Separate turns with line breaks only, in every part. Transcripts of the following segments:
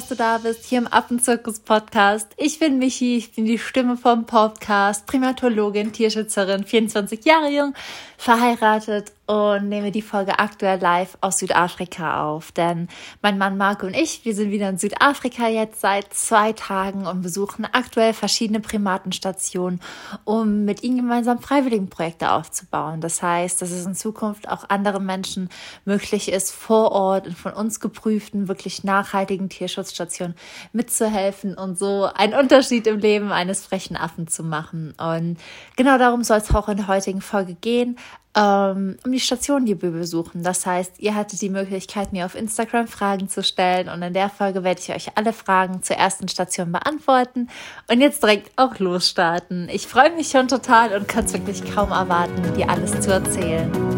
dass du da bist, hier im Affenzirkus-Podcast. Ich bin Michi, ich bin die Stimme vom Podcast, Primatologin, Tierschützerin, 24 Jahre jung, verheiratet und nehme die Folge aktuell live aus Südafrika auf. Denn mein Mann Marco und ich, wir sind wieder in Südafrika jetzt seit zwei Tagen und besuchen aktuell verschiedene Primatenstationen, um mit ihnen gemeinsam Freiwilligenprojekte aufzubauen. Das heißt, dass es in Zukunft auch anderen Menschen möglich ist, vor Ort in von uns geprüften, wirklich nachhaltigen Tierschutzstationen mitzuhelfen und so einen Unterschied im Leben eines frechen Affen zu machen. Und genau darum soll es auch in der heutigen Folge gehen um die Station, die wir besuchen. Das heißt, ihr hattet die Möglichkeit, mir auf Instagram Fragen zu stellen und in der Folge werde ich euch alle Fragen zur ersten Station beantworten und jetzt direkt auch losstarten. Ich freue mich schon total und kann es wirklich kaum erwarten, dir alles zu erzählen.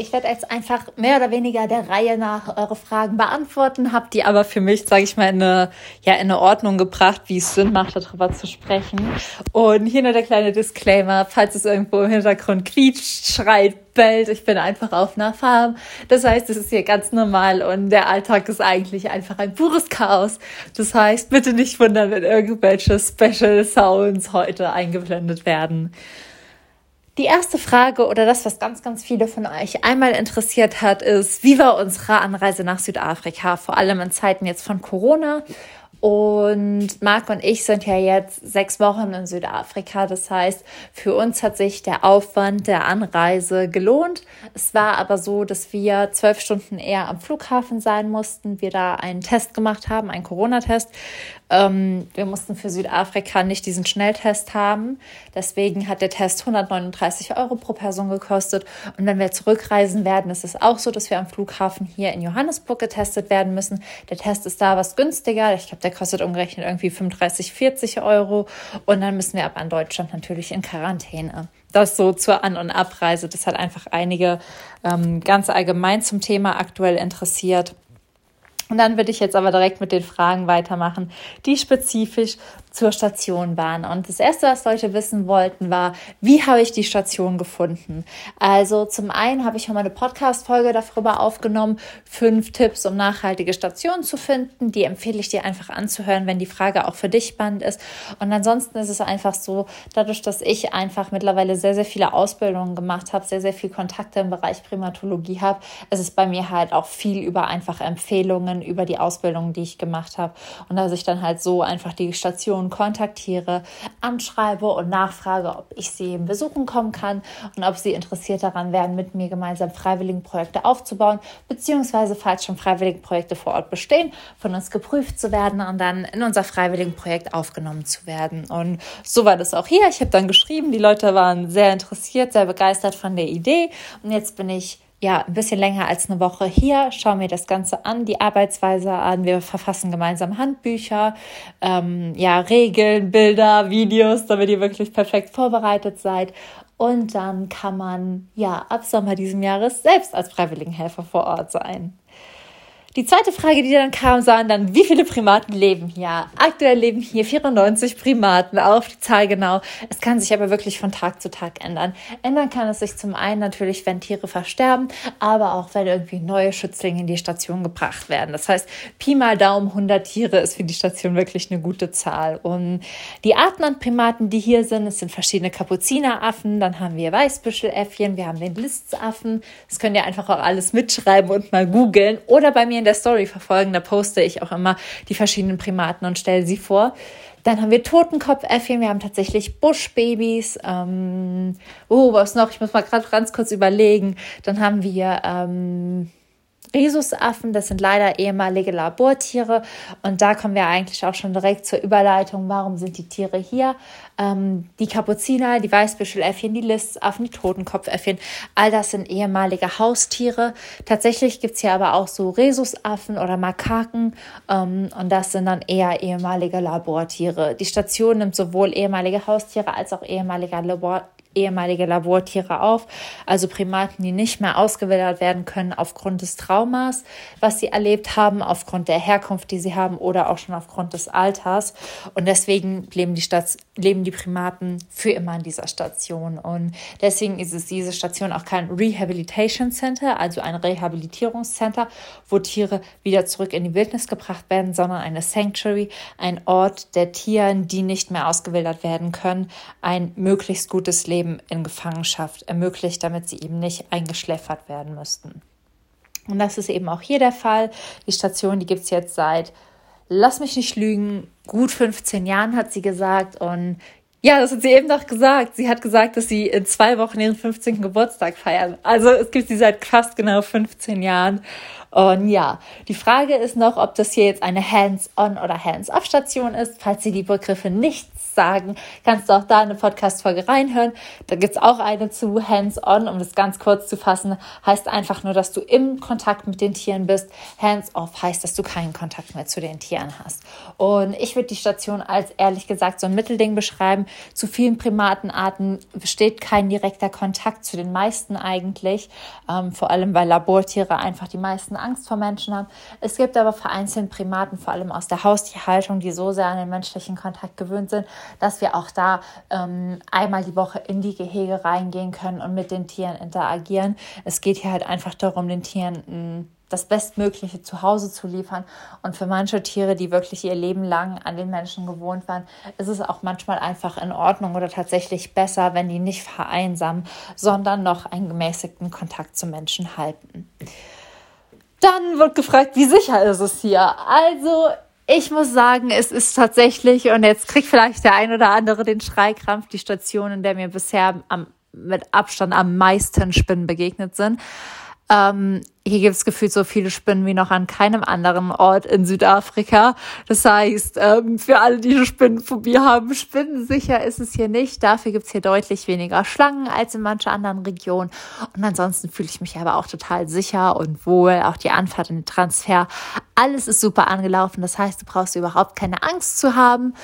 Ich werde jetzt einfach mehr oder weniger der Reihe nach eure Fragen beantworten, habe die aber für mich, sage ich mal, in eine, ja, in eine Ordnung gebracht, wie es Sinn macht, darüber zu sprechen. Und hier nur der kleine Disclaimer, falls es irgendwo im Hintergrund quietscht, schreit, bellt, ich bin einfach auf einer Farm. Das heißt, es ist hier ganz normal und der Alltag ist eigentlich einfach ein pures Chaos. Das heißt, bitte nicht wundern, wenn irgendwelche Special Sounds heute eingeblendet werden. Die erste Frage oder das, was ganz, ganz viele von euch einmal interessiert hat, ist, wie war unsere Anreise nach Südafrika, vor allem in Zeiten jetzt von Corona und Marc und ich sind ja jetzt sechs Wochen in Südafrika. Das heißt, für uns hat sich der Aufwand der Anreise gelohnt. Es war aber so, dass wir zwölf Stunden eher am Flughafen sein mussten. Wir da einen Test gemacht haben, einen Corona-Test. Ähm, wir mussten für Südafrika nicht diesen Schnelltest haben. Deswegen hat der Test 139 Euro pro Person gekostet. Und wenn wir zurückreisen werden, ist es auch so, dass wir am Flughafen hier in Johannesburg getestet werden müssen. Der Test ist da was günstiger. Ich glaube, der kostet umgerechnet irgendwie 35, 40 Euro. Und dann müssen wir ab an Deutschland natürlich in Quarantäne. Das so zur An- und Abreise. Das hat einfach einige ähm, ganz allgemein zum Thema aktuell interessiert. Und dann würde ich jetzt aber direkt mit den Fragen weitermachen, die spezifisch zur Station waren. Und das Erste, was Leute wissen wollten, war, wie habe ich die Station gefunden? Also zum einen habe ich schon mal eine Podcast-Folge darüber aufgenommen, fünf Tipps, um nachhaltige Stationen zu finden. Die empfehle ich dir einfach anzuhören, wenn die Frage auch für dich spannend ist. Und ansonsten ist es einfach so, dadurch, dass ich einfach mittlerweile sehr, sehr viele Ausbildungen gemacht habe, sehr, sehr viel Kontakte im Bereich Primatologie habe, ist es bei mir halt auch viel über einfach Empfehlungen, über die Ausbildung, die ich gemacht habe. Und dass ich dann halt so einfach die Station Person kontaktiere, anschreibe und nachfrage, ob ich sie besuchen kommen kann und ob sie interessiert daran wären, mit mir gemeinsam Freiwilligenprojekte aufzubauen, beziehungsweise falls schon Freiwilligenprojekte vor Ort bestehen, von uns geprüft zu werden und dann in unser Freiwilligenprojekt aufgenommen zu werden. Und so war das auch hier. Ich habe dann geschrieben, die Leute waren sehr interessiert, sehr begeistert von der Idee und jetzt bin ich ja, ein bisschen länger als eine Woche hier, schauen mir das Ganze an, die Arbeitsweise an. Wir verfassen gemeinsam Handbücher, ähm, ja, Regeln, Bilder, Videos, damit ihr wirklich perfekt vorbereitet seid. Und dann kann man ja ab Sommer diesen Jahres selbst als Freiwilligenhelfer vor Ort sein. Die zweite Frage, die dann kam, waren dann, wie viele Primaten leben hier? Aktuell leben hier 94 Primaten, auf die Zahl genau. Es kann sich aber wirklich von Tag zu Tag ändern. Ändern kann es sich zum einen natürlich, wenn Tiere versterben, aber auch, wenn irgendwie neue Schützlinge in die Station gebracht werden. Das heißt, Pi mal Daumen 100 Tiere ist für die Station wirklich eine gute Zahl. Und die Arten an Primaten, die hier sind, es sind verschiedene Kapuzineraffen, dann haben wir Weißbüscheläffchen, wir haben den Listaffen. Das könnt ihr einfach auch alles mitschreiben und mal googeln. Oder bei mir in der Story verfolgen, da poste ich auch immer die verschiedenen Primaten und stelle sie vor. Dann haben wir Totenkopfäffchen, wir haben tatsächlich Buschbabys. Ähm, oh, was noch? Ich muss mal gerade ganz kurz überlegen. Dann haben wir ähm, Rhesusaffen, das sind leider ehemalige Labortiere. Und da kommen wir eigentlich auch schon direkt zur Überleitung, warum sind die Tiere hier? Ähm, die Kapuziner, die Weißbüscheläffchen, die Listaffen, die Totenkopfäffchen, all das sind ehemalige Haustiere. Tatsächlich gibt es hier aber auch so Rhesusaffen oder Makaken ähm, und das sind dann eher ehemalige Labortiere. Die Station nimmt sowohl ehemalige Haustiere als auch ehemalige Labor ehemalige Labortiere auf, also Primaten, die nicht mehr ausgewildert werden können aufgrund des Traumas, was sie erlebt haben, aufgrund der Herkunft, die sie haben oder auch schon aufgrund des Alters. Und deswegen leben die, Stat leben die Primaten für immer in dieser Station. Und deswegen ist es diese Station auch kein Rehabilitation Center, also ein Rehabilitierungscenter, wo Tiere wieder zurück in die Wildnis gebracht werden, sondern eine Sanctuary, ein Ort der Tieren, die nicht mehr ausgewildert werden können, ein möglichst gutes Leben Leben in Gefangenschaft ermöglicht, damit sie eben nicht eingeschläfert werden müssten. Und das ist eben auch hier der Fall. Die Station, die gibt es jetzt seit, lass mich nicht lügen, gut 15 Jahren, hat sie gesagt. Und ja, das hat sie eben noch gesagt. Sie hat gesagt, dass sie in zwei Wochen ihren 15. Geburtstag feiern. Also es gibt sie seit fast genau 15 Jahren. Und ja, die Frage ist noch, ob das hier jetzt eine Hands-on oder Hands-off-Station ist. Falls Sie die Begriffe nicht sagen, kannst du auch da eine Podcast-Folge reinhören. Da gibt's auch eine zu Hands-on, um das ganz kurz zu fassen. Heißt einfach nur, dass du im Kontakt mit den Tieren bist. Hands-off heißt, dass du keinen Kontakt mehr zu den Tieren hast. Und ich würde die Station als ehrlich gesagt so ein Mittelding beschreiben. Zu vielen Primatenarten besteht kein direkter Kontakt zu den meisten eigentlich. Ähm, vor allem, weil Labortiere einfach die meisten Angst vor Menschen haben. Es gibt aber vereinzelt Primaten, vor allem aus der Haustierhaltung, die so sehr an den menschlichen Kontakt gewöhnt sind, dass wir auch da ähm, einmal die Woche in die Gehege reingehen können und mit den Tieren interagieren. Es geht hier halt einfach darum, den Tieren mm, das bestmögliche Zuhause zu liefern. Und für manche Tiere, die wirklich ihr Leben lang an den Menschen gewohnt waren, ist es auch manchmal einfach in Ordnung oder tatsächlich besser, wenn die nicht vereinsamen, sondern noch einen gemäßigten Kontakt zu Menschen halten. Dann wird gefragt, wie sicher ist es hier? Also ich muss sagen, es ist tatsächlich, und jetzt kriegt vielleicht der ein oder andere den Schreikrampf, die Station, in der mir bisher am, mit Abstand am meisten Spinnen begegnet sind. Ähm, hier gibt es gefühlt so viele Spinnen wie noch an keinem anderen Ort in Südafrika. Das heißt, ähm, für alle, die eine Spinnenphobie haben, spinnensicher ist es hier nicht. Dafür gibt es hier deutlich weniger Schlangen als in manchen anderen Regionen. Und ansonsten fühle ich mich aber auch total sicher und wohl. Auch die Anfahrt und den Transfer. Alles ist super angelaufen. Das heißt, du brauchst überhaupt keine Angst zu haben.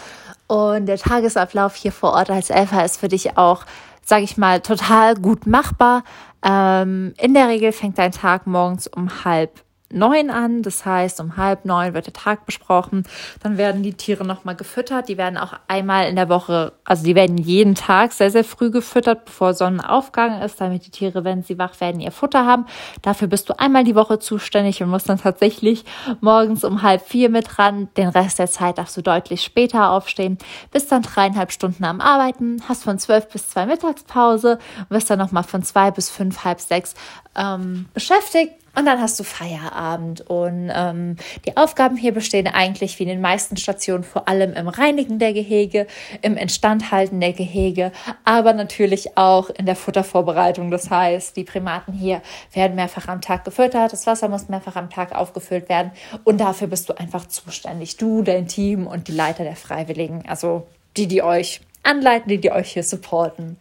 Und der Tagesablauf hier vor Ort als Elfer ist für dich auch sage ich mal, total gut machbar. Ähm, in der Regel fängt dein Tag morgens um halb neun an. Das heißt, um halb neun wird der Tag besprochen. Dann werden die Tiere nochmal gefüttert. Die werden auch einmal in der Woche, also die werden jeden Tag sehr, sehr früh gefüttert, bevor Sonnenaufgang ist, damit die Tiere, wenn sie wach werden, ihr Futter haben. Dafür bist du einmal die Woche zuständig und musst dann tatsächlich morgens um halb vier mit ran. Den Rest der Zeit darfst du deutlich später aufstehen. Bist dann dreieinhalb Stunden am Arbeiten, hast von zwölf bis zwei Mittagspause und wirst dann nochmal von zwei bis fünf, halb sechs ähm, beschäftigt und dann hast du Feierabend. Und ähm, die Aufgaben hier bestehen eigentlich wie in den meisten Stationen vor allem im Reinigen der Gehege, im Instandhalten der Gehege, aber natürlich auch in der Futtervorbereitung. Das heißt, die Primaten hier werden mehrfach am Tag gefüttert, das Wasser muss mehrfach am Tag aufgefüllt werden und dafür bist du einfach zuständig. Du, dein Team und die Leiter der Freiwilligen, also die, die euch anleiten, die, euch hier supporten.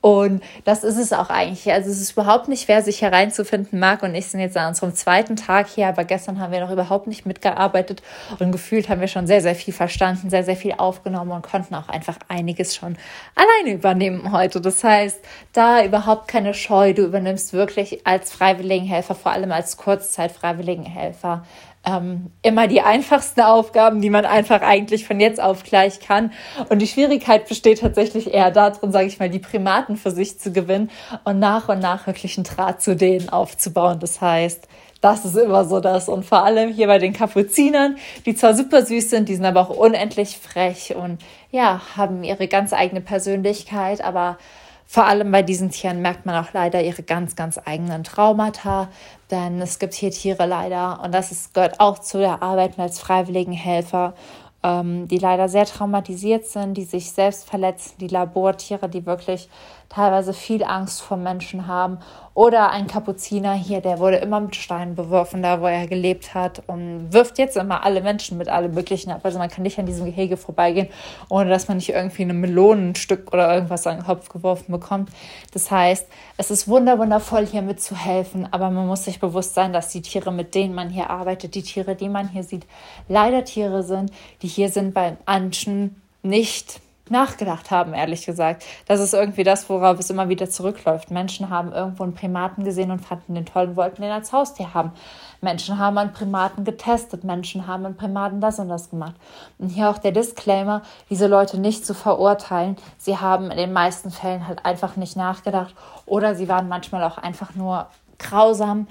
Und das ist es auch eigentlich. Also es ist überhaupt nicht wer sich hereinzufinden mag. Und ich sind jetzt an unserem zweiten Tag hier, aber gestern haben wir noch überhaupt nicht mitgearbeitet und gefühlt haben wir schon sehr, sehr viel verstanden, sehr, sehr viel aufgenommen und konnten auch einfach einiges schon alleine übernehmen heute. Das heißt, da überhaupt keine Scheu. Du übernimmst wirklich als Freiwilligenhelfer, vor allem als Kurzzeit-Freiwilligenhelfer, ähm, immer die einfachsten Aufgaben, die man einfach eigentlich von jetzt auf gleich kann. Und die Schwierigkeit besteht tatsächlich eher darin, sage ich mal, die Primaten für sich zu gewinnen und nach und nach wirklich einen Draht zu denen aufzubauen. Das heißt, das ist immer so das. Und vor allem hier bei den Kapuzinern, die zwar super süß sind, die sind aber auch unendlich frech und ja, haben ihre ganz eigene Persönlichkeit, aber vor allem bei diesen Tieren merkt man auch leider ihre ganz, ganz eigenen Traumata, denn es gibt hier Tiere leider, und das ist, gehört auch zu der Arbeit als Freiwilligenhelfer, ähm, die leider sehr traumatisiert sind, die sich selbst verletzen, die Labortiere, die wirklich teilweise viel Angst vor Menschen haben. Oder ein Kapuziner hier, der wurde immer mit Steinen beworfen, da wo er gelebt hat und wirft jetzt immer alle Menschen mit allem Möglichen ab. Also man kann nicht an diesem Gehege vorbeigehen, ohne dass man nicht irgendwie ein Melonenstück oder irgendwas an den Kopf geworfen bekommt. Das heißt, es ist wunderwundervoll, hier mitzuhelfen, aber man muss sich bewusst sein, dass die Tiere, mit denen man hier arbeitet, die Tiere, die man hier sieht, leider Tiere sind, die hier sind bei manchen nicht nachgedacht haben, ehrlich gesagt. Das ist irgendwie das, worauf es immer wieder zurückläuft. Menschen haben irgendwo einen Primaten gesehen und fanden den toll und wollten den als Haustier haben. Menschen haben an Primaten getestet, Menschen haben an Primaten das und das gemacht. Und hier auch der Disclaimer, diese Leute nicht zu verurteilen. Sie haben in den meisten Fällen halt einfach nicht nachgedacht oder sie waren manchmal auch einfach nur grausam.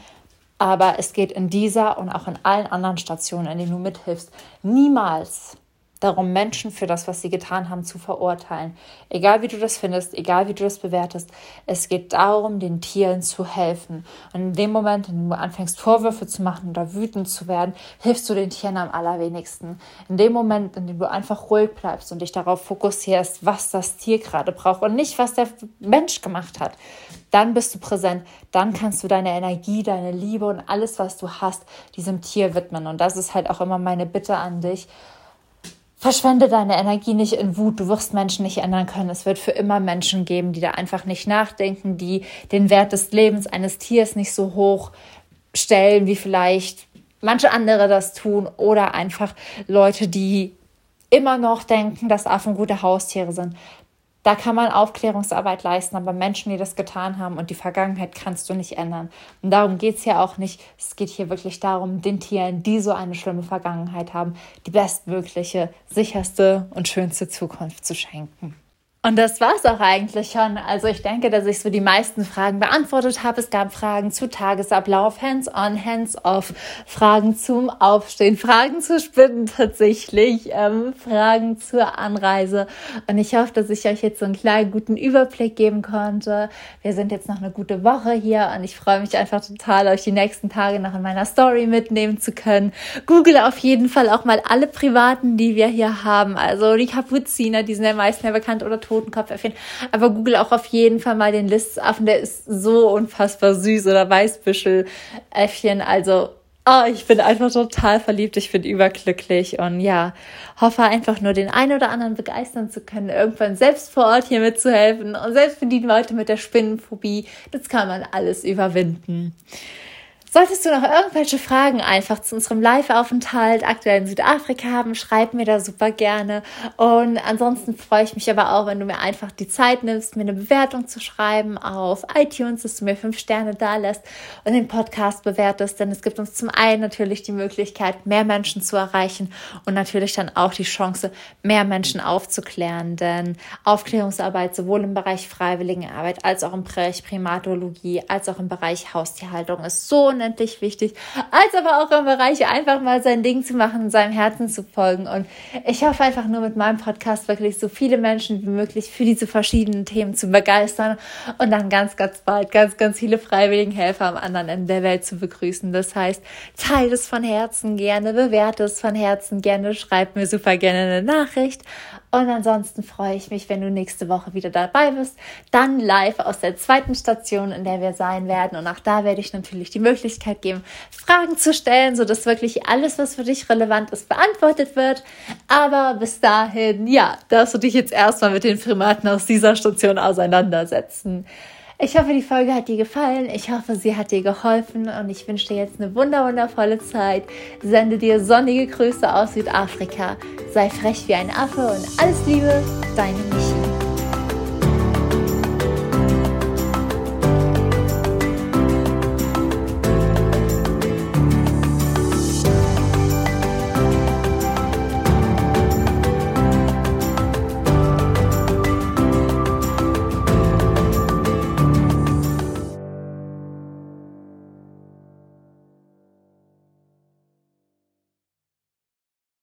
Aber es geht in dieser und auch in allen anderen Stationen, in denen du mithilfst, niemals darum, Menschen für das, was sie getan haben, zu verurteilen. Egal wie du das findest, egal wie du das bewertest, es geht darum, den Tieren zu helfen. Und in dem Moment, in dem du anfängst, Vorwürfe zu machen oder wütend zu werden, hilfst du den Tieren am allerwenigsten. In dem Moment, in dem du einfach ruhig bleibst und dich darauf fokussierst, was das Tier gerade braucht und nicht, was der Mensch gemacht hat, dann bist du präsent, dann kannst du deine Energie, deine Liebe und alles, was du hast, diesem Tier widmen. Und das ist halt auch immer meine Bitte an dich Verschwende deine Energie nicht in Wut. Du wirst Menschen nicht ändern können. Es wird für immer Menschen geben, die da einfach nicht nachdenken, die den Wert des Lebens eines Tiers nicht so hoch stellen, wie vielleicht manche andere das tun. Oder einfach Leute, die immer noch denken, dass Affen gute Haustiere sind. Da kann man Aufklärungsarbeit leisten, aber Menschen, die das getan haben und die Vergangenheit kannst du nicht ändern. Und darum geht es ja auch nicht. Es geht hier wirklich darum, den Tieren, die so eine schlimme Vergangenheit haben, die bestmögliche, sicherste und schönste Zukunft zu schenken. Und das war es auch eigentlich schon. Also ich denke, dass ich so die meisten Fragen beantwortet habe. Es gab Fragen zu Tagesablauf, hands-on, hands-off, Fragen zum Aufstehen, Fragen zu Spinnen tatsächlich, ähm, Fragen zur Anreise. Und ich hoffe, dass ich euch jetzt so einen kleinen guten Überblick geben konnte. Wir sind jetzt noch eine gute Woche hier und ich freue mich einfach total, euch die nächsten Tage noch in meiner Story mitnehmen zu können. Google auf jeden Fall auch mal alle Privaten, die wir hier haben. Also die Kapuziner, die sind ja meist mehr bekannt oder tot Totenkopfäffchen. Aber google auch auf jeden Fall mal den Listaffen, der ist so unfassbar süß oder Weißbüscheläffchen. Also Oh, ich bin einfach total verliebt, ich bin überglücklich und ja, hoffe einfach nur den einen oder anderen begeistern zu können, irgendwann selbst vor Ort hier mitzuhelfen und selbst für die Leute mit der Spinnenphobie, das kann man alles überwinden. Solltest du noch irgendwelche Fragen einfach zu unserem Live-Aufenthalt aktuell in Südafrika haben, schreib mir da super gerne. Und ansonsten freue ich mich aber auch, wenn du mir einfach die Zeit nimmst, mir eine Bewertung zu schreiben auf iTunes, dass du mir fünf Sterne da lässt und den Podcast bewertest. Denn es gibt uns zum einen natürlich die Möglichkeit, mehr Menschen zu erreichen und natürlich dann auch die Chance, mehr Menschen aufzuklären. Denn Aufklärungsarbeit sowohl im Bereich Freiwilligenarbeit als auch im Bereich Primatologie als auch im Bereich Haustierhaltung ist so unendlich wichtig, als aber auch im Bereich einfach mal sein Ding zu machen, seinem Herzen zu folgen. Und ich hoffe einfach nur mit meinem Podcast wirklich so viele Menschen wie möglich für diese verschiedenen Themen zu begeistern und dann ganz, ganz bald ganz, ganz viele freiwilligen Helfer am anderen Ende der Welt zu begrüßen. Das heißt, teilt es von Herzen gerne, bewerte es von Herzen gerne, schreibt mir super gerne eine Nachricht und ansonsten freue ich mich, wenn du nächste Woche wieder dabei bist. Dann live aus der zweiten Station, in der wir sein werden. Und auch da werde ich natürlich die Möglichkeit geben, Fragen zu stellen, sodass wirklich alles, was für dich relevant ist, beantwortet wird. Aber bis dahin, ja, darfst du dich jetzt erstmal mit den Primaten aus dieser Station auseinandersetzen. Ich hoffe, die Folge hat dir gefallen. Ich hoffe, sie hat dir geholfen und ich wünsche dir jetzt eine wundervolle Zeit. Sende dir sonnige Grüße aus Südafrika. Sei frech wie ein Affe und alles Liebe, deine Michi.